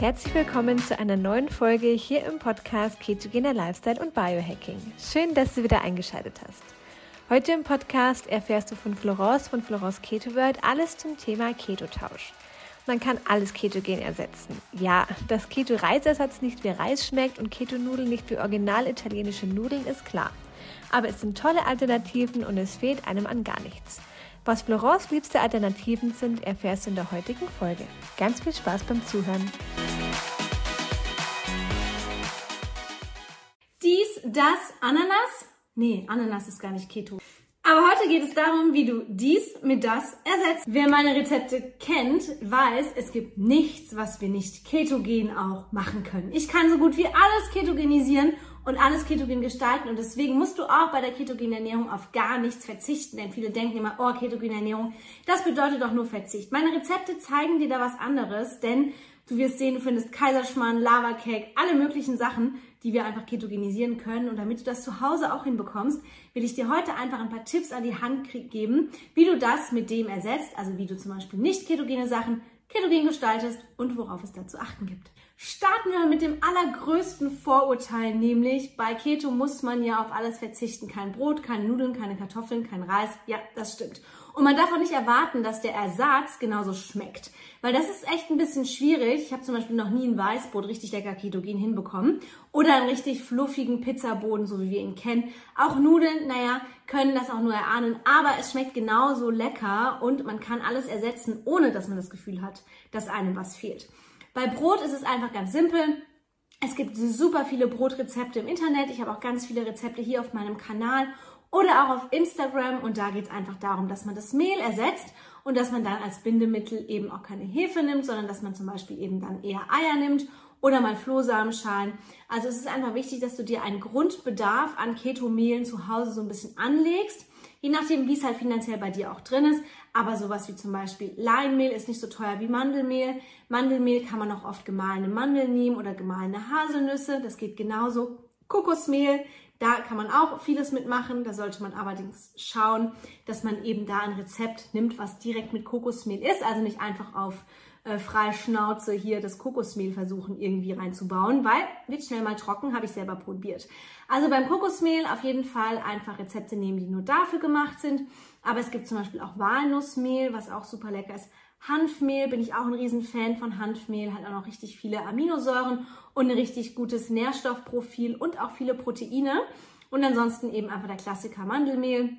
Herzlich willkommen zu einer neuen Folge hier im Podcast Ketogener Lifestyle und Biohacking. Schön, dass du wieder eingeschaltet hast. Heute im Podcast erfährst du von Florence von Florence Keto World alles zum Thema Ketotausch. Man kann alles ketogen ersetzen. Ja, dass Keto-Reisersatz nicht wie Reis schmeckt und Keto-Nudeln nicht wie original italienische Nudeln ist klar. Aber es sind tolle Alternativen und es fehlt einem an gar nichts. Was Florence liebste Alternativen sind, erfährst du in der heutigen Folge. Ganz viel Spaß beim Zuhören. Dies, das, Ananas? Nee, Ananas ist gar nicht Keto. Aber heute geht es darum, wie du dies mit das ersetzt. Wer meine Rezepte kennt, weiß, es gibt nichts, was wir nicht ketogen auch machen können. Ich kann so gut wie alles ketogenisieren und alles ketogen gestalten. Und deswegen musst du auch bei der ketogenen Ernährung auf gar nichts verzichten. Denn viele denken immer, oh, ketogene Ernährung, das bedeutet doch nur Verzicht. Meine Rezepte zeigen dir da was anderes, denn du wirst sehen, du findest Kaiserschmarrn, Lava Cake, alle möglichen Sachen, die wir einfach ketogenisieren können. Und damit du das zu Hause auch hinbekommst, will ich dir heute einfach ein paar Tipps an die Hand geben, wie du das mit dem ersetzt. Also wie du zum Beispiel nicht ketogene Sachen ketogen gestaltest und worauf es da zu achten gibt. Starten wir mit dem allergrößten Vorurteil, nämlich bei Keto muss man ja auf alles verzichten. Kein Brot, keine Nudeln, keine Kartoffeln, kein Reis. Ja, das stimmt. Und man darf auch nicht erwarten, dass der Ersatz genauso schmeckt. Weil das ist echt ein bisschen schwierig. Ich habe zum Beispiel noch nie ein Weißbrot richtig lecker ketogen hinbekommen. Oder einen richtig fluffigen Pizzaboden, so wie wir ihn kennen. Auch Nudeln, naja, können das auch nur erahnen. Aber es schmeckt genauso lecker und man kann alles ersetzen, ohne dass man das Gefühl hat, dass einem was fehlt. Bei Brot ist es einfach ganz simpel. Es gibt super viele Brotrezepte im Internet. Ich habe auch ganz viele Rezepte hier auf meinem Kanal oder auch auf Instagram. Und da geht es einfach darum, dass man das Mehl ersetzt und dass man dann als Bindemittel eben auch keine Hefe nimmt, sondern dass man zum Beispiel eben dann eher Eier nimmt oder mal Flohsamenschalen. Also es ist einfach wichtig, dass du dir einen Grundbedarf an Ketomehlen zu Hause so ein bisschen anlegst je nachdem, wie es halt finanziell bei dir auch drin ist. Aber sowas wie zum Beispiel Leinmehl ist nicht so teuer wie Mandelmehl. Mandelmehl kann man auch oft gemahlene Mandeln nehmen oder gemahlene Haselnüsse. Das geht genauso. Kokosmehl, da kann man auch vieles mitmachen. Da sollte man allerdings schauen, dass man eben da ein Rezept nimmt, was direkt mit Kokosmehl ist. Also nicht einfach auf äh, freie Schnauze hier das Kokosmehl versuchen irgendwie reinzubauen, weil wird schnell mal trocken, habe ich selber probiert. Also beim Kokosmehl auf jeden Fall einfach Rezepte nehmen, die nur dafür gemacht sind. Aber es gibt zum Beispiel auch Walnussmehl, was auch super lecker ist. Hanfmehl bin ich auch ein Riesenfan von Hanfmehl, hat auch noch richtig viele Aminosäuren und ein richtig gutes Nährstoffprofil und auch viele Proteine. Und ansonsten eben einfach der Klassiker Mandelmehl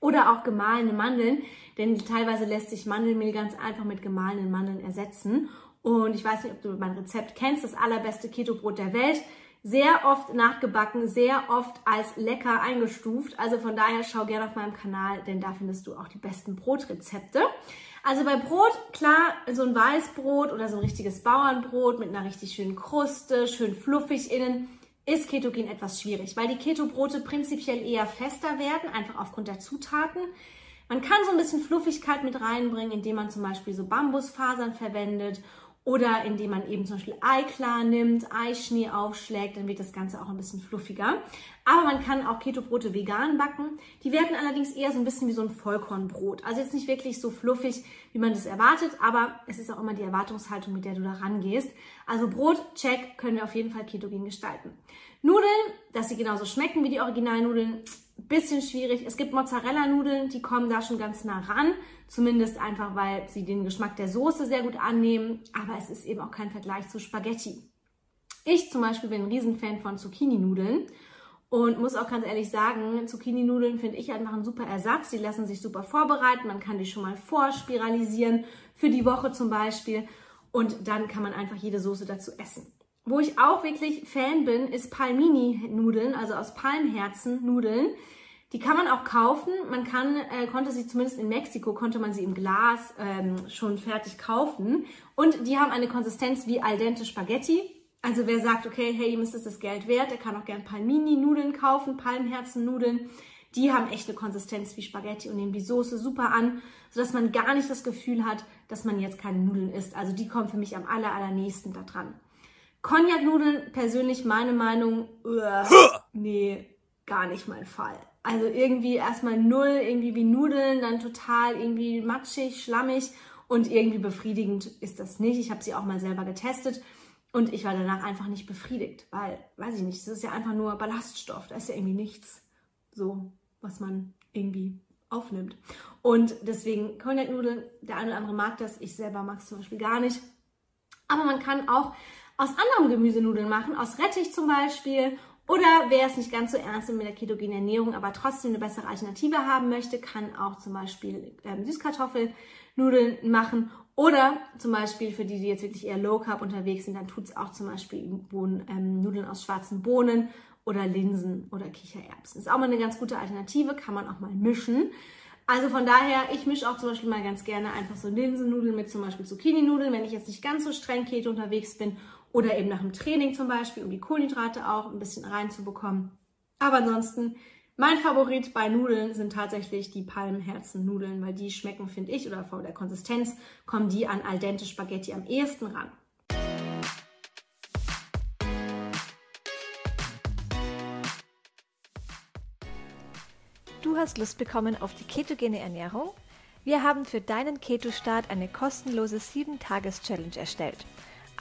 oder auch gemahlene Mandeln, denn teilweise lässt sich Mandelmehl ganz einfach mit gemahlenen Mandeln ersetzen. Und ich weiß nicht, ob du mein Rezept kennst, das allerbeste Keto-Brot der Welt. Sehr oft nachgebacken, sehr oft als lecker eingestuft. Also von daher schau gerne auf meinem Kanal, denn da findest du auch die besten Brotrezepte. Also bei Brot, klar, so ein Weißbrot oder so ein richtiges Bauernbrot mit einer richtig schönen Kruste, schön fluffig innen ist Ketogen etwas schwierig, weil die Keto-Brote prinzipiell eher fester werden, einfach aufgrund der Zutaten. Man kann so ein bisschen Fluffigkeit mit reinbringen, indem man zum Beispiel so Bambusfasern verwendet oder indem man eben zum Beispiel Eiklar nimmt, Eischnee aufschlägt, dann wird das Ganze auch ein bisschen fluffiger. Aber man kann auch Keto-Brote vegan backen. Die werden allerdings eher so ein bisschen wie so ein Vollkornbrot. Also jetzt nicht wirklich so fluffig, wie man das erwartet, aber es ist auch immer die Erwartungshaltung, mit der du da rangehst. Also Brot, check, können wir auf jeden Fall ketogen gestalten. Nudeln, dass sie genauso schmecken wie die Originalnudeln, bisschen schwierig. Es gibt Mozzarella-Nudeln, die kommen da schon ganz nah ran. Zumindest einfach, weil sie den Geschmack der Soße sehr gut annehmen. Aber es ist eben auch kein Vergleich zu Spaghetti. Ich zum Beispiel bin ein Riesenfan von Zucchini-Nudeln. Und muss auch ganz ehrlich sagen, Zucchini-Nudeln finde ich einfach ein super Ersatz. Die lassen sich super vorbereiten. Man kann die schon mal vorspiralisieren, für die Woche zum Beispiel. Und dann kann man einfach jede Soße dazu essen. Wo ich auch wirklich Fan bin, ist Palmini-Nudeln, also aus Palmherzen-Nudeln. Die kann man auch kaufen. Man kann, äh, konnte sie zumindest in Mexiko, konnte man sie im Glas ähm, schon fertig kaufen. Und die haben eine Konsistenz wie al dente Spaghetti. Also wer sagt, okay, hey, ihm ist das Geld wert, der kann auch gern Palmini-Nudeln kaufen, Palmherzen-Nudeln. Die haben echt eine Konsistenz wie Spaghetti und nehmen die Soße super an, sodass man gar nicht das Gefühl hat, dass man jetzt keine Nudeln isst. Also die kommen für mich am aller, allernächsten da dran. Cognac-Nudeln, persönlich meine Meinung, uh, nee, gar nicht mein Fall. Also irgendwie erstmal null, irgendwie wie Nudeln, dann total irgendwie matschig, schlammig und irgendwie befriedigend ist das nicht. Ich habe sie auch mal selber getestet. Und ich war danach einfach nicht befriedigt, weil, weiß ich nicht, es ist ja einfach nur Ballaststoff, da ist ja irgendwie nichts so, was man irgendwie aufnimmt. Und deswegen Cognac-Nudeln, der eine oder andere mag das, ich selber mag es zum Beispiel gar nicht. Aber man kann auch aus anderem Gemüse Nudeln machen, aus Rettich zum Beispiel. Oder wer es nicht ganz so ernst nimmt mit der ketogenen Ernährung, aber trotzdem eine bessere Alternative haben möchte, kann auch zum Beispiel ähm, Süßkartoffelnudeln machen. Oder zum Beispiel für die, die jetzt wirklich eher Low Carb unterwegs sind, dann tut es auch zum Beispiel Bohnen, ähm, Nudeln aus schwarzen Bohnen oder Linsen oder Kichererbsen. Ist auch mal eine ganz gute Alternative, kann man auch mal mischen. Also von daher, ich mische auch zum Beispiel mal ganz gerne einfach so Linsennudeln mit zum Beispiel Zucchini-Nudeln, wenn ich jetzt nicht ganz so streng Keto unterwegs bin oder eben nach dem Training zum Beispiel, um die Kohlenhydrate auch ein bisschen reinzubekommen. Aber ansonsten, mein Favorit bei Nudeln sind tatsächlich die Palmherzen-Nudeln, weil die schmecken, finde ich, oder vor der Konsistenz kommen die an al dente Spaghetti am ehesten ran. Du hast Lust bekommen auf die ketogene Ernährung? Wir haben für deinen Keto-Start eine kostenlose 7-Tages-Challenge erstellt.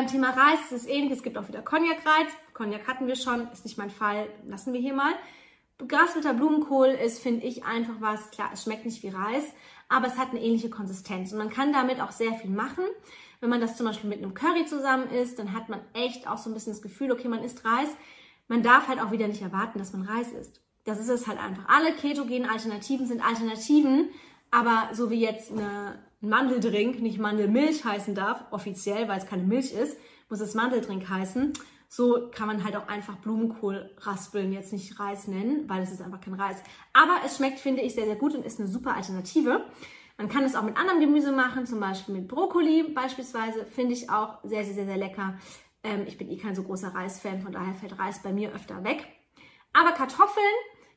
Beim Thema Reis ist es ähnlich. Es gibt auch wieder Cognac-Reis. Cognac hatten wir schon, ist nicht mein Fall, lassen wir hier mal. Graswürter Blumenkohl ist, finde ich, einfach was. Klar, es schmeckt nicht wie Reis, aber es hat eine ähnliche Konsistenz und man kann damit auch sehr viel machen. Wenn man das zum Beispiel mit einem Curry zusammen isst, dann hat man echt auch so ein bisschen das Gefühl, okay, man isst Reis. Man darf halt auch wieder nicht erwarten, dass man Reis isst. Das ist es halt einfach. Alle ketogenen Alternativen sind Alternativen, aber so wie jetzt eine, ein Mandeldrink nicht Mandelmilch heißen darf, offiziell, weil es keine Milch ist, muss es Mandeldrink heißen. So kann man halt auch einfach Blumenkohl raspeln, jetzt nicht Reis nennen, weil es ist einfach kein Reis. Aber es schmeckt, finde ich, sehr, sehr gut und ist eine super Alternative. Man kann es auch mit anderem Gemüse machen, zum Beispiel mit Brokkoli beispielsweise, finde ich auch sehr, sehr, sehr, sehr lecker. Ähm, ich bin eh kein so großer Reisfan, von daher fällt Reis bei mir öfter weg. Aber Kartoffeln,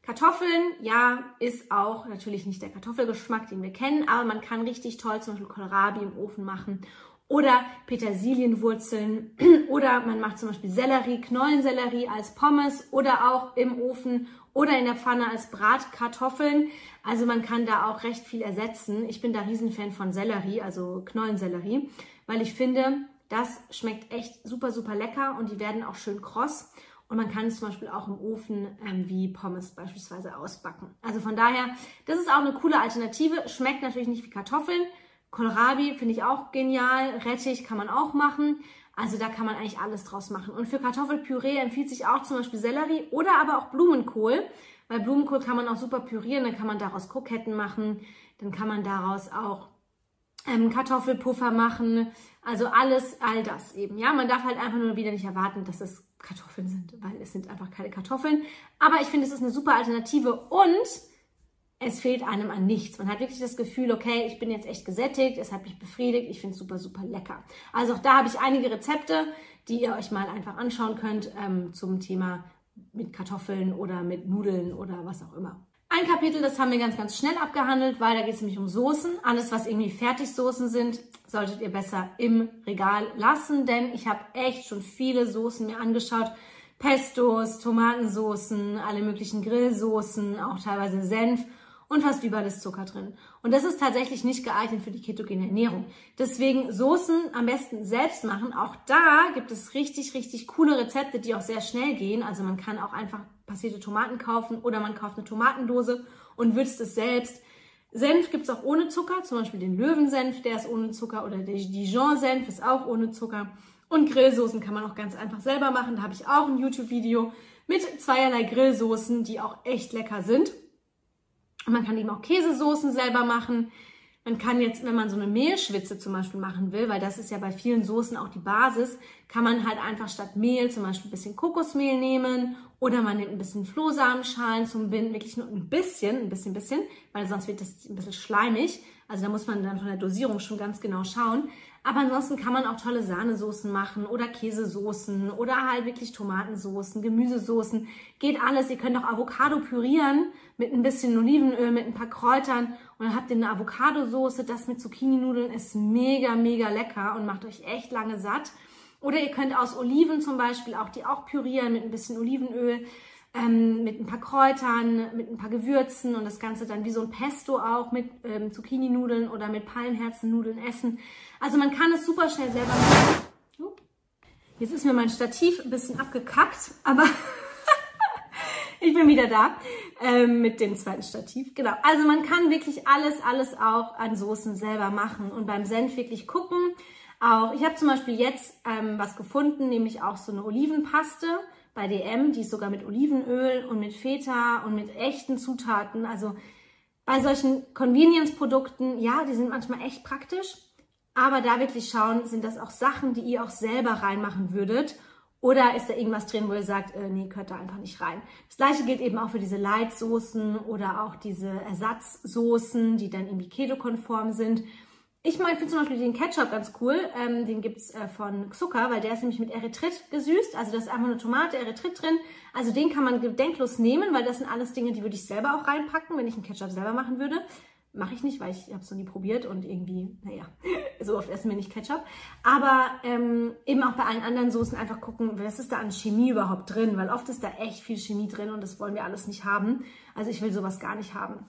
Kartoffeln, ja, ist auch natürlich nicht der Kartoffelgeschmack, den wir kennen, aber man kann richtig toll zum Beispiel Kohlrabi im Ofen machen oder Petersilienwurzeln oder man macht zum Beispiel Sellerie, Knollensellerie als Pommes oder auch im Ofen oder in der Pfanne als Bratkartoffeln. Also man kann da auch recht viel ersetzen. Ich bin da Riesenfan von Sellerie, also Knollensellerie, weil ich finde, das schmeckt echt super, super lecker und die werden auch schön kross. Und man kann es zum Beispiel auch im Ofen ähm, wie Pommes beispielsweise ausbacken. Also von daher, das ist auch eine coole Alternative. Schmeckt natürlich nicht wie Kartoffeln. Kohlrabi finde ich auch genial. Rettich kann man auch machen. Also da kann man eigentlich alles draus machen. Und für Kartoffelpüree empfiehlt sich auch zum Beispiel Sellerie oder aber auch Blumenkohl. Weil Blumenkohl kann man auch super pürieren. Dann kann man daraus Kroketten machen. Dann kann man daraus auch ähm, Kartoffelpuffer machen. Also alles, all das eben. Ja, man darf halt einfach nur wieder nicht erwarten, dass es Kartoffeln sind, weil es sind einfach keine Kartoffeln. Aber ich finde, es ist eine super Alternative und es fehlt einem an nichts. Man hat wirklich das Gefühl, okay, ich bin jetzt echt gesättigt, es hat mich befriedigt, ich finde es super, super lecker. Also auch da habe ich einige Rezepte, die ihr euch mal einfach anschauen könnt ähm, zum Thema mit Kartoffeln oder mit Nudeln oder was auch immer. Ein Kapitel, das haben wir ganz, ganz schnell abgehandelt, weil da geht es nämlich um Soßen. Alles, was irgendwie Fertigsoßen sind, solltet ihr besser im Regal lassen, denn ich habe echt schon viele Soßen mir angeschaut. Pestos, Tomatensoßen, alle möglichen Grillsoßen, auch teilweise Senf und fast überall ist Zucker drin. Und das ist tatsächlich nicht geeignet für die ketogene Ernährung. Deswegen Soßen am besten selbst machen. Auch da gibt es richtig, richtig coole Rezepte, die auch sehr schnell gehen. Also man kann auch einfach passierte Tomaten kaufen oder man kauft eine Tomatendose und würzt es selbst. Senf gibt es auch ohne Zucker, zum Beispiel den Löwensenf, der ist ohne Zucker oder der Dijon-Senf ist auch ohne Zucker. Und Grillsoßen kann man auch ganz einfach selber machen. Da habe ich auch ein YouTube-Video mit zweierlei Grillsoßen, die auch echt lecker sind. Und man kann eben auch Käsesoßen selber machen. Man kann jetzt, wenn man so eine Mehlschwitze zum Beispiel machen will, weil das ist ja bei vielen Soßen auch die Basis, kann man halt einfach statt Mehl zum Beispiel ein bisschen Kokosmehl nehmen oder man nimmt ein bisschen Flohsamenschalen zum Binden, wirklich nur ein bisschen, ein bisschen, bisschen, weil sonst wird das ein bisschen schleimig. Also da muss man dann von der Dosierung schon ganz genau schauen. Aber ansonsten kann man auch tolle Sahnesoßen machen oder Käsesoßen oder halt wirklich Tomatensoßen, Gemüsesoßen. Geht alles. Ihr könnt auch Avocado pürieren mit ein bisschen Olivenöl, mit ein paar Kräutern und dann habt ihr eine Avocado-Soße. Das mit Zucchini-Nudeln ist mega, mega lecker und macht euch echt lange satt. Oder ihr könnt aus Oliven zum Beispiel auch die auch pürieren mit ein bisschen Olivenöl ähm, mit ein paar Kräutern, mit ein paar Gewürzen und das Ganze dann wie so ein Pesto auch mit ähm, Zucchini-Nudeln oder mit Palmherzen-Nudeln essen. Also man kann es super schnell selber machen. Jetzt ist mir mein Stativ ein bisschen abgekackt, aber ich bin wieder da ähm, mit dem zweiten Stativ. Genau, also man kann wirklich alles, alles auch an Soßen selber machen und beim Senf wirklich gucken. Auch ich habe zum Beispiel jetzt ähm, was gefunden, nämlich auch so eine Olivenpaste bei DM, die ist sogar mit Olivenöl und mit Feta und mit echten Zutaten. Also bei solchen Convenience-Produkten, ja, die sind manchmal echt praktisch, aber da wirklich schauen, sind das auch Sachen, die ihr auch selber reinmachen würdet oder ist da irgendwas drin, wo ihr sagt, äh, nee, gehört da einfach nicht rein. Das gleiche gilt eben auch für diese Leitsoßen oder auch diese Ersatzsoßen, die dann irgendwie keto-konform sind. Ich meine, finde zum Beispiel den Ketchup ganz cool. Ähm, den gibt's äh, von Zucker, weil der ist nämlich mit Erythrit gesüßt. Also da ist einfach eine Tomate, Erythrit drin. Also den kann man gedenklos nehmen, weil das sind alles Dinge, die würde ich selber auch reinpacken, wenn ich einen Ketchup selber machen würde. Mache ich nicht, weil ich habe es noch nie probiert und irgendwie, naja, so oft essen wir nicht Ketchup. Aber ähm, eben auch bei allen anderen Soßen einfach gucken, was ist da an Chemie überhaupt drin, weil oft ist da echt viel Chemie drin und das wollen wir alles nicht haben. Also ich will sowas gar nicht haben.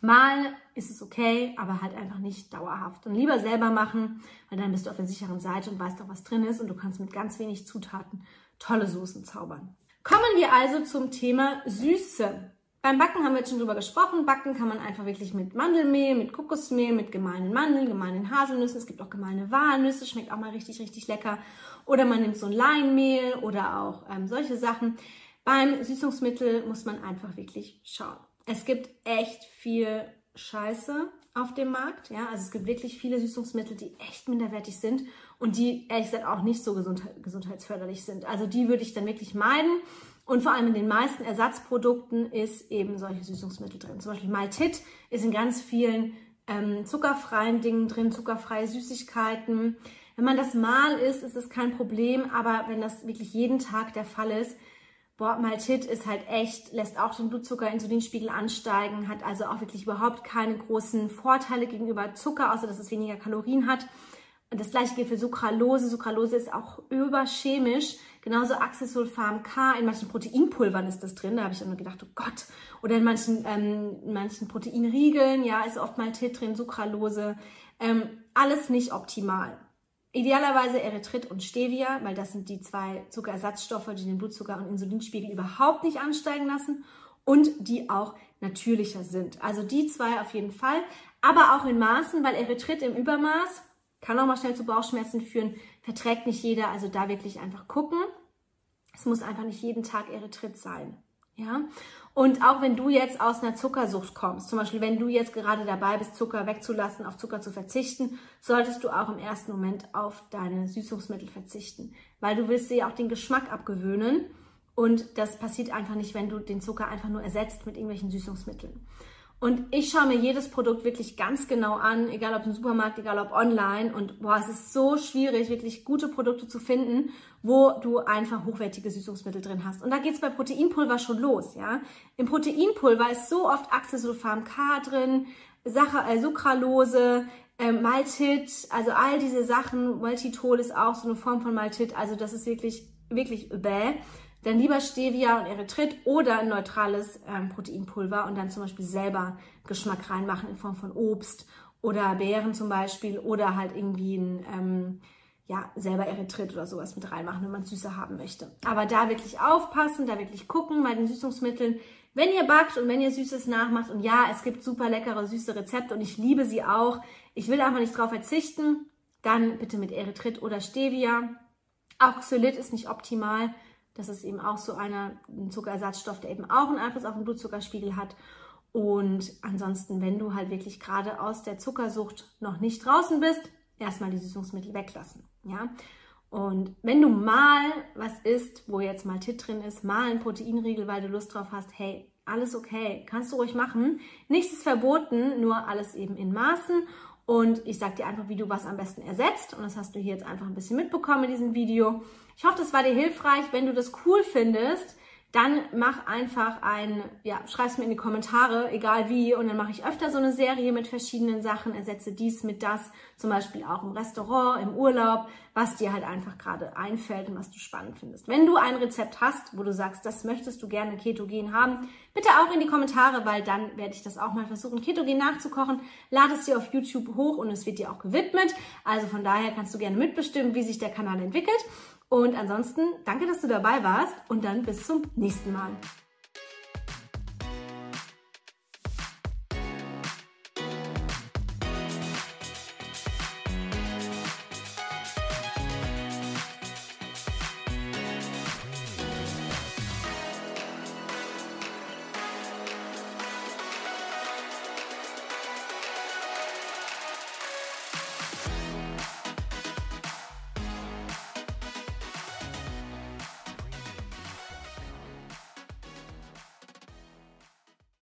Mal ist es okay, aber halt einfach nicht dauerhaft. Und lieber selber machen, weil dann bist du auf der sicheren Seite und weißt auch, was drin ist und du kannst mit ganz wenig Zutaten tolle Soßen zaubern. Kommen wir also zum Thema Süße. Beim Backen haben wir jetzt schon drüber gesprochen. Backen kann man einfach wirklich mit Mandelmehl, mit Kokosmehl, mit gemahlenen Mandeln, gemahlenen Haselnüssen. Es gibt auch gemahlene Walnüsse, schmeckt auch mal richtig, richtig lecker. Oder man nimmt so ein Leinmehl oder auch ähm, solche Sachen. Beim Süßungsmittel muss man einfach wirklich schauen es gibt echt viel Scheiße auf dem Markt. Ja, also es gibt wirklich viele Süßungsmittel, die echt minderwertig sind und die ehrlich gesagt auch nicht so gesundheitsförderlich sind. Also die würde ich dann wirklich meiden. Und vor allem in den meisten Ersatzprodukten ist eben solche Süßungsmittel drin. Zum Beispiel Maltit ist in ganz vielen ähm, zuckerfreien Dingen drin, zuckerfreie Süßigkeiten. Wenn man das mal isst, ist es kein Problem, aber wenn das wirklich jeden Tag der Fall ist, Boah, Maltit ist halt echt, lässt auch den Blutzucker, Insulinspiegel ansteigen, hat also auch wirklich überhaupt keine großen Vorteile gegenüber Zucker, außer dass es weniger Kalorien hat. Und das gleiche gilt für Sucralose. Sucralose ist auch überchemisch. Genauso Acesulfam K. In manchen Proteinpulvern ist das drin. Da habe ich immer gedacht, oh Gott. Oder in manchen, ähm, in manchen Proteinriegeln, ja, ist oft Maltit drin, Sucralose. Ähm, alles nicht optimal. Idealerweise Erythrit und Stevia, weil das sind die zwei Zuckerersatzstoffe, die den Blutzucker- und Insulinspiegel überhaupt nicht ansteigen lassen und die auch natürlicher sind. Also die zwei auf jeden Fall, aber auch in Maßen, weil Erythrit im Übermaß kann auch mal schnell zu Bauchschmerzen führen, verträgt nicht jeder, also da wirklich einfach gucken. Es muss einfach nicht jeden Tag Erythrit sein. Ja, und auch wenn du jetzt aus einer Zuckersucht kommst, zum Beispiel wenn du jetzt gerade dabei bist, Zucker wegzulassen, auf Zucker zu verzichten, solltest du auch im ersten Moment auf deine Süßungsmittel verzichten, weil du willst dir ja auch den Geschmack abgewöhnen und das passiert einfach nicht, wenn du den Zucker einfach nur ersetzt mit irgendwelchen Süßungsmitteln. Und ich schaue mir jedes Produkt wirklich ganz genau an, egal ob im Supermarkt, egal ob online. Und boah, es ist so schwierig, wirklich gute Produkte zu finden, wo du einfach hochwertige Süßungsmittel drin hast. Und da geht's bei Proteinpulver schon los, ja. Im Proteinpulver ist so oft Acesulfam K drin, Sache, äh, Sucralose, äh, Maltit, also all diese Sachen. Maltitol ist auch so eine Form von Maltit. Also das ist wirklich, wirklich bäh dann lieber Stevia und Erythrit oder ein neutrales ähm, Proteinpulver und dann zum Beispiel selber Geschmack reinmachen in Form von Obst oder Beeren zum Beispiel oder halt irgendwie ein, ähm, ja, selber Erythrit oder sowas mit reinmachen, wenn man süßer haben möchte. Aber da wirklich aufpassen, da wirklich gucken bei den Süßungsmitteln. Wenn ihr backt und wenn ihr Süßes nachmacht und ja, es gibt super leckere, süße Rezepte und ich liebe sie auch, ich will einfach nicht drauf verzichten, dann bitte mit Erythrit oder Stevia. Auch Xylit ist nicht optimal. Das ist eben auch so einer, ein Zuckerersatzstoff, der eben auch einen Einfluss auf den Blutzuckerspiegel hat. Und ansonsten, wenn du halt wirklich gerade aus der Zuckersucht noch nicht draußen bist, erstmal die Süßungsmittel weglassen. Ja? Und wenn du mal was isst, wo jetzt mal Tit drin ist, mal ein Proteinriegel, weil du Lust drauf hast, hey, Alles okay. Kannst du ruhig machen. Nichts ist verboten, nur alles eben in Maßen. Und ich sag dir einfach, wie du was am besten ersetzt. Und das hast du hier jetzt einfach ein bisschen mitbekommen in diesem Video. Ich hoffe, das war dir hilfreich. Wenn du das cool findest, dann mach einfach ein, ja, schreib's mir in die Kommentare, egal wie, und dann mache ich öfter so eine Serie mit verschiedenen Sachen, ersetze dies mit das, zum Beispiel auch im Restaurant, im Urlaub, was dir halt einfach gerade einfällt und was du spannend findest. Wenn du ein Rezept hast, wo du sagst, das möchtest du gerne ketogen haben, bitte auch in die Kommentare, weil dann werde ich das auch mal versuchen, ketogen nachzukochen. Lade es dir auf YouTube hoch und es wird dir auch gewidmet. Also von daher kannst du gerne mitbestimmen, wie sich der Kanal entwickelt. Und ansonsten danke, dass du dabei warst und dann bis zum nächsten Mal.